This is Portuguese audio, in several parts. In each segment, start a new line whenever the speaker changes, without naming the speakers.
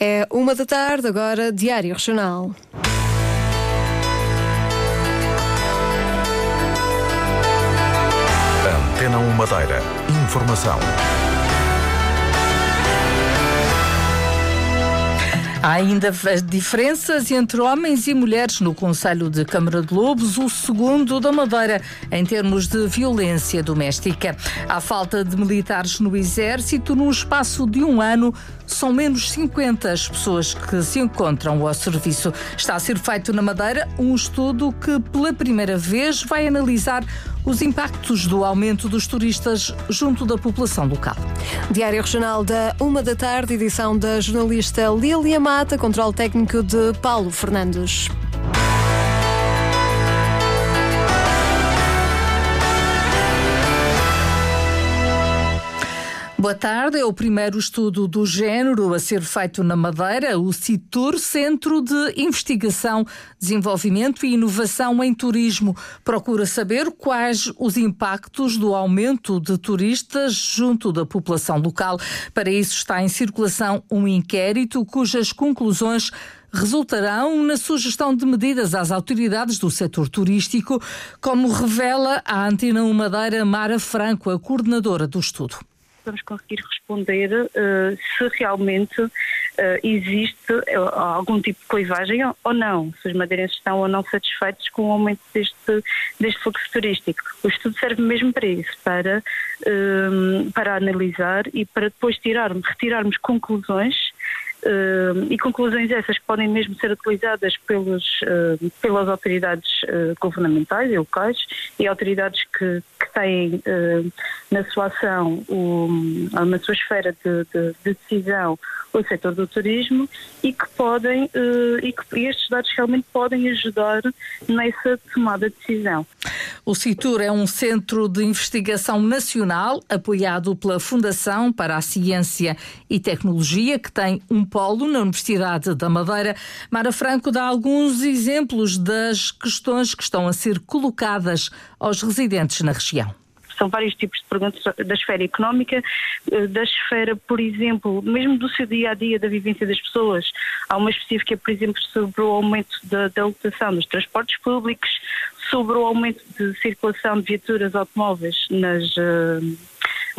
É uma da tarde, agora Diário Regional.
Antena 1 Madeira. Informação.
Há ainda diferenças entre homens e mulheres no Conselho de Câmara de Lobos, o segundo da Madeira, em termos de violência doméstica. Há falta de militares no Exército. Num espaço de um ano, são menos 50 as pessoas que se encontram ao serviço. Está a ser feito na Madeira um estudo que, pela primeira vez, vai analisar os impactos do aumento dos turistas junto da população local.
Diário Regional da Uma da Tarde, edição da jornalista Lília Mata, controle técnico de Paulo Fernandes.
Boa tarde. É o primeiro estudo do género a ser feito na Madeira, o CITUR, Centro de Investigação, Desenvolvimento e Inovação em Turismo. Procura saber quais os impactos do aumento de turistas junto da população local. Para isso está em circulação um inquérito cujas conclusões resultarão na sugestão de medidas às autoridades do setor turístico, como revela a Antena Madeira Mara Franco, a coordenadora do estudo
vamos conseguir responder uh, se realmente uh, existe uh, algum tipo de coivagem ou não, se os madeirenses estão ou não satisfeitos com o aumento deste, deste fluxo turístico. O estudo serve mesmo para isso, para, para analisar e para depois tirarmos, retirarmos conclusões Uh, e conclusões essas que podem mesmo ser utilizadas pelos, uh, pelas autoridades uh, governamentais e locais e autoridades que, que têm na sua ação, o, na sua esfera de, de, de decisão, o setor do turismo e que podem e que estes dados realmente podem ajudar nessa tomada de decisão.
O CITUR é um centro de investigação nacional apoiado pela Fundação para a Ciência e Tecnologia, que tem um polo na Universidade da Madeira. Mara Franco dá alguns exemplos das questões que estão a ser colocadas aos residentes na região
são vários tipos de perguntas da esfera económica, eh, da esfera, por exemplo, mesmo do seu dia a dia, da vivência das pessoas. Há uma específica, por exemplo, sobre o aumento da, da lotação dos transportes públicos, sobre o aumento de circulação de viaturas automóveis nas. Uh,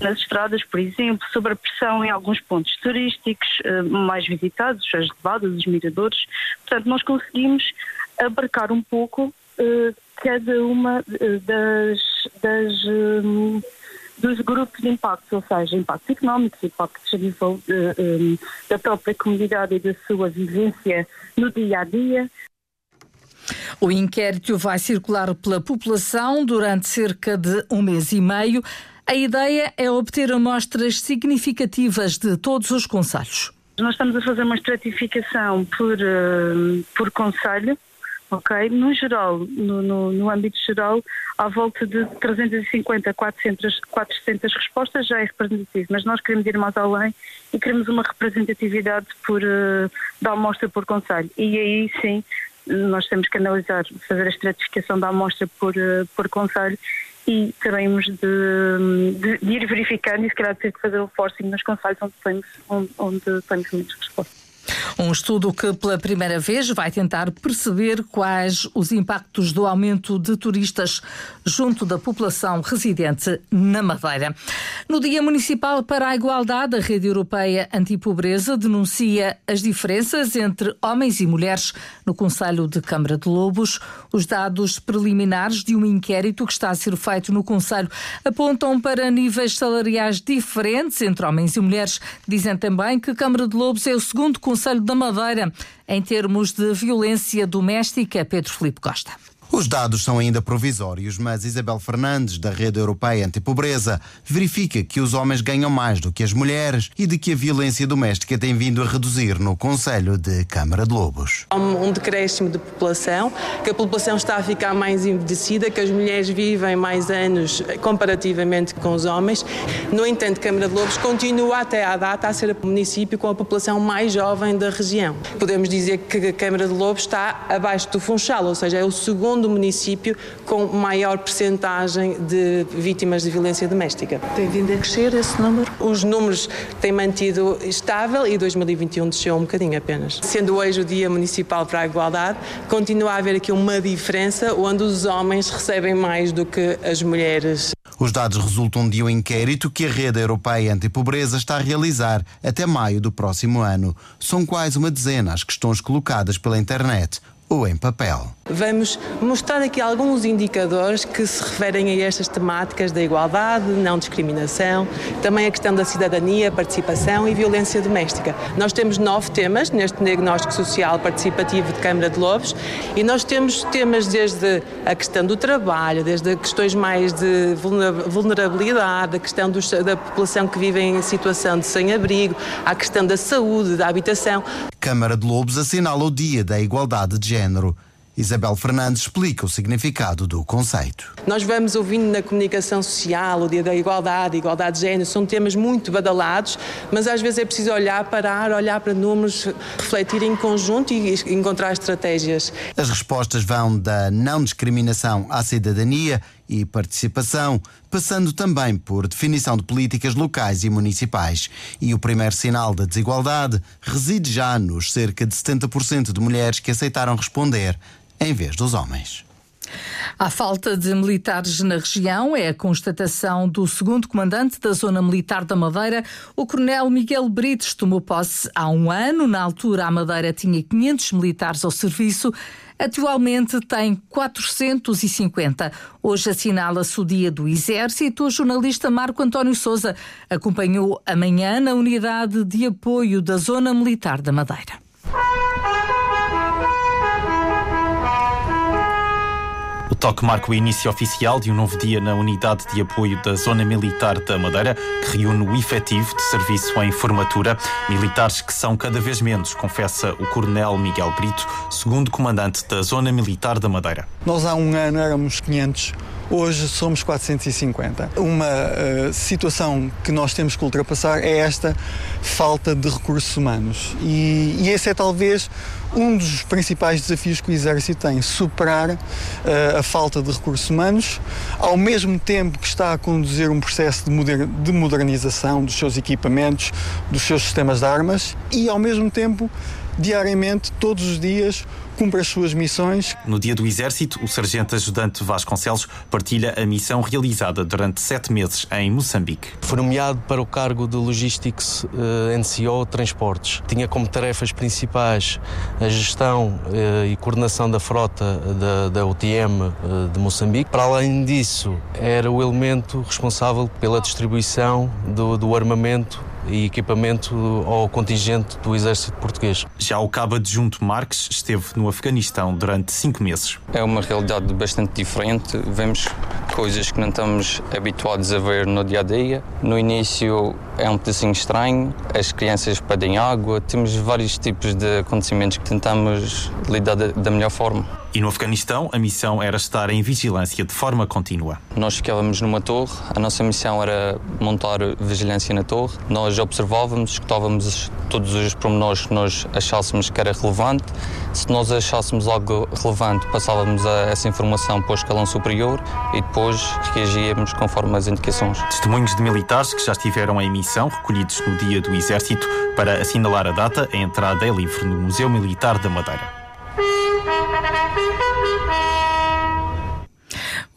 nas estradas, por exemplo, sobre a pressão em alguns pontos turísticos uh, mais visitados, as levadas, os miradores. Portanto, nós conseguimos abarcar um pouco cada uma das, das um, dos grupos de impactos, ou seja, impactos económicos, impactos nível um, da própria comunidade e da sua vivência no dia a dia,
o inquérito vai circular pela população durante cerca de um mês e meio. A ideia é obter amostras significativas de todos os conselhos.
Nós estamos a fazer uma estratificação por, uh, por conselho, ok? No geral, no, no, no, âmbito geral, à volta de 350 a 400, 400 respostas já é representativo, mas nós queremos ir mais além e queremos uma representatividade por, uh, da amostra por conselho. E aí sim nós temos que analisar, fazer a estratificação da amostra por, eh, por conselho e teremos de, de, de, ir verificando e se calhar ter que fazer o forcing nos conselhos onde temos, onde, onde temos muitas respostas.
Um estudo que, pela primeira vez, vai tentar perceber quais os impactos do aumento de turistas junto da população residente na Madeira. No Dia Municipal para a Igualdade, a Rede Europeia Antipobreza denuncia as diferenças entre homens e mulheres no Conselho de Câmara de Lobos. Os dados preliminares de um inquérito que está a ser feito no Conselho apontam para níveis salariais diferentes entre homens e mulheres. Dizem também que Câmara de Lobos é o segundo Conselho da Madeira em termos de violência doméstica. Pedro Filipe Costa.
Os dados são ainda provisórios, mas Isabel Fernandes, da Rede Europeia Antipobreza, verifica que os homens ganham mais do que as mulheres e de que a violência doméstica tem vindo a reduzir no Conselho de Câmara de Lobos.
Há um decréscimo de população, que a população está a ficar mais envelhecida, que as mulheres vivem mais anos comparativamente com os homens. No entanto, Câmara de Lobos continua até à data a ser o município com a população mais jovem da região. Podemos dizer que a Câmara de Lobos está abaixo do Funchal, ou seja, é o segundo segundo segundo município com maior percentagem de vítimas de violência doméstica.
Tem vindo a crescer esse número?
Os números têm mantido estável e 2021 desceu um bocadinho apenas. Sendo hoje o Dia Municipal para a Igualdade, continua a haver aqui uma diferença onde os homens recebem mais do que as mulheres.
Os dados resultam de um inquérito que a Rede Europeia Antipobreza está a realizar até maio do próximo ano. São quase uma dezena as questões colocadas pela internet ou em papel.
Vamos mostrar aqui alguns indicadores que se referem a estas temáticas da igualdade, não discriminação, também a questão da cidadania, participação e violência doméstica. Nós temos nove temas neste diagnóstico social participativo de Câmara de Lobos e nós temos temas desde a questão do trabalho, desde questões mais de vulnerabilidade, a questão dos, da população que vive em situação de sem-abrigo, a questão da saúde, da habitação.
Câmara de Lobos assinala o Dia da Igualdade de Género. Isabel Fernandes explica o significado do conceito.
Nós vamos ouvindo na comunicação social o dia da igualdade, igualdade de género, são temas muito badalados, mas às vezes é preciso olhar, parar, olhar para números, refletir em conjunto e encontrar estratégias.
As respostas vão da não discriminação à cidadania e participação, passando também por definição de políticas locais e municipais. E o primeiro sinal da desigualdade reside já nos cerca de 70% de mulheres que aceitaram responder em vez dos homens.
A falta de militares na região é a constatação do segundo comandante da Zona Militar da Madeira, o Coronel Miguel Brites. Tomou posse há um ano. Na altura, a Madeira tinha 500 militares ao serviço. Atualmente tem 450. Hoje assinala-se o Dia do Exército. O jornalista Marco António Souza acompanhou amanhã na unidade de apoio da Zona Militar da Madeira.
Toque marca o início oficial de um novo dia na unidade de apoio da Zona Militar da Madeira, que reúne o efetivo de serviço em formatura. Militares que são cada vez menos, confessa o Coronel Miguel Brito, segundo comandante da Zona Militar da Madeira.
Nós há um ano éramos 500 Hoje somos 450. Uma uh, situação que nós temos que ultrapassar é esta falta de recursos humanos. E, e esse é talvez um dos principais desafios que o Exército tem: superar uh, a falta de recursos humanos, ao mesmo tempo que está a conduzir um processo de, moder de modernização dos seus equipamentos, dos seus sistemas de armas e, ao mesmo tempo, diariamente, todos os dias, cumpre as suas missões.
No dia do Exército, o Sargento Ajudante Vasconcelos partilha a missão realizada durante sete meses em Moçambique.
Foi nomeado para o cargo de Logistics uh, eh, NCO Transportes. Tinha como tarefas principais a gestão uh, e coordenação da frota da, da UTM uh, eh, de Moçambique. Para além disso, era o elemento responsável pela distribuição do, do armamento e equipamento ao contingente do Exército Português.
Já o cabo adjunto Marques esteve no Afeganistão durante cinco meses.
É uma realidade bastante diferente. Vemos coisas que não estamos habituados a ver no dia a dia. No início é um pedacinho estranho, as crianças pedem água, temos vários tipos de acontecimentos que tentamos lidar da melhor forma.
E no Afeganistão, a missão era estar em vigilância de forma contínua.
Nós ficávamos numa torre, a nossa missão era montar vigilância na torre. Nós observávamos, escutávamos todos os pormenores que nós achássemos que era relevante. Se nós achássemos algo relevante, passávamos essa informação para o escalão superior e depois reagíamos conforme as indicações.
Testemunhos de militares que já estiveram em missão, recolhidos no dia do Exército, para assinalar a data, a entrada é livre no Museu Militar da Madeira.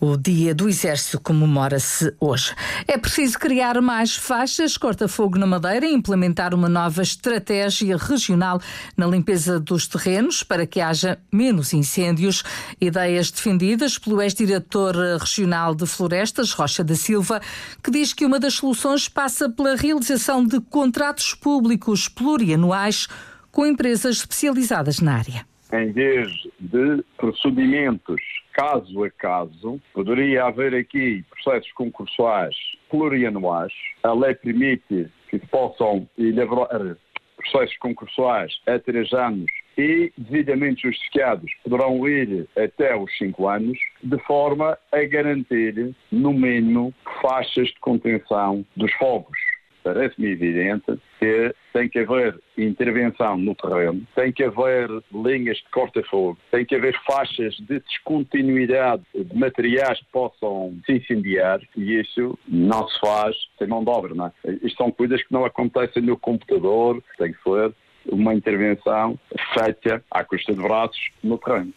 O Dia do Exército comemora-se hoje. É preciso criar mais faixas corta-fogo na Madeira e implementar uma nova estratégia regional na limpeza dos terrenos para que haja menos incêndios. Ideias defendidas pelo ex-diretor regional de Florestas, Rocha da Silva, que diz que uma das soluções passa pela realização de contratos públicos plurianuais com empresas especializadas na área.
Em vez de procedimentos caso a caso, poderia haver aqui processos concursuais plurianuais. A lei permite que possam elaborar processos concursuais a três anos e, devidamente justificados, poderão ir até os cinco anos, de forma a garantir, no mínimo, faixas de contenção dos fogos. Parece-me evidente que tem que haver intervenção no terreno, tem que haver linhas de corta-fogo, tem que haver faixas de descontinuidade de materiais que possam se incendiar e isso não se faz sem mão de obra. Não é? Isto são coisas que não acontecem no computador, tem que ser uma intervenção feita à custa de braços no terreno.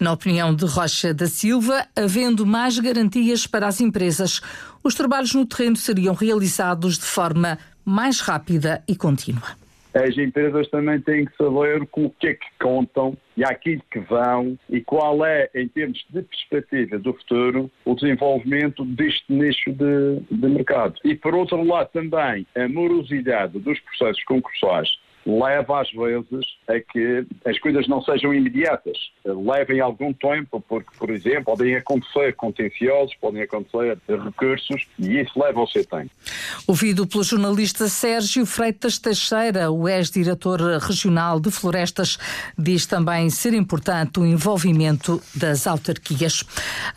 Na opinião de Rocha da Silva, havendo mais garantias para as empresas, os trabalhos no terreno seriam realizados de forma mais rápida e contínua.
As empresas também têm que saber com o que é que contam e aquilo que vão e qual é, em termos de perspectiva do futuro, o desenvolvimento deste nicho de, de mercado. E, por outro lado, também a morosidade dos processos concursais leva às vezes a que as coisas não sejam imediatas, levem algum tempo, porque, por exemplo, podem acontecer contenciosos, podem acontecer recursos e isso leva ao seu tempo.
Ouvido pelo jornalista Sérgio Freitas Teixeira, o ex-diretor regional de florestas, diz também ser importante o envolvimento das autarquias.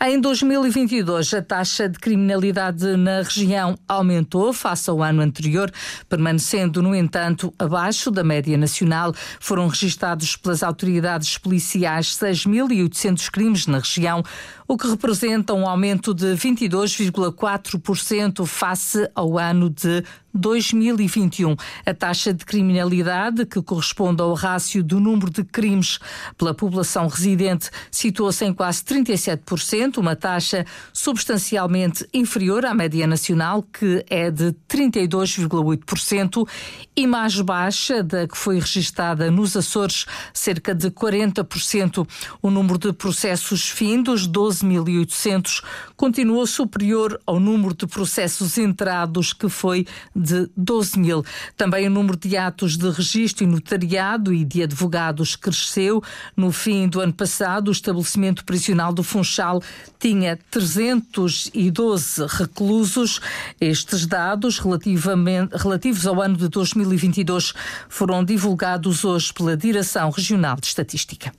Em 2022, a taxa de criminalidade na região aumentou face ao ano anterior, permanecendo, no entanto, abaixo da média nacional. Foram registados pelas autoridades policiais 6.800 crimes na região, o que representa um aumento de 22,4% face ao ano de 2021. A taxa de criminalidade, que corresponde ao rácio do número de crimes pela população residente, situou-se em quase 37%, uma taxa substancialmente inferior à média nacional, que é de 32,8%, e mais baixa da que foi registada nos Açores, cerca de 40%. O número de processos findos, 12.800, continuou superior ao número de processos entrados, que foi de 12 mil. Também o número de atos de registro e notariado e de advogados cresceu. No fim do ano passado, o estabelecimento prisional do Funchal tinha 312 reclusos. Estes dados, relativamente, relativos ao ano de 2022, foram divulgados hoje pela Direção Regional de Estatística.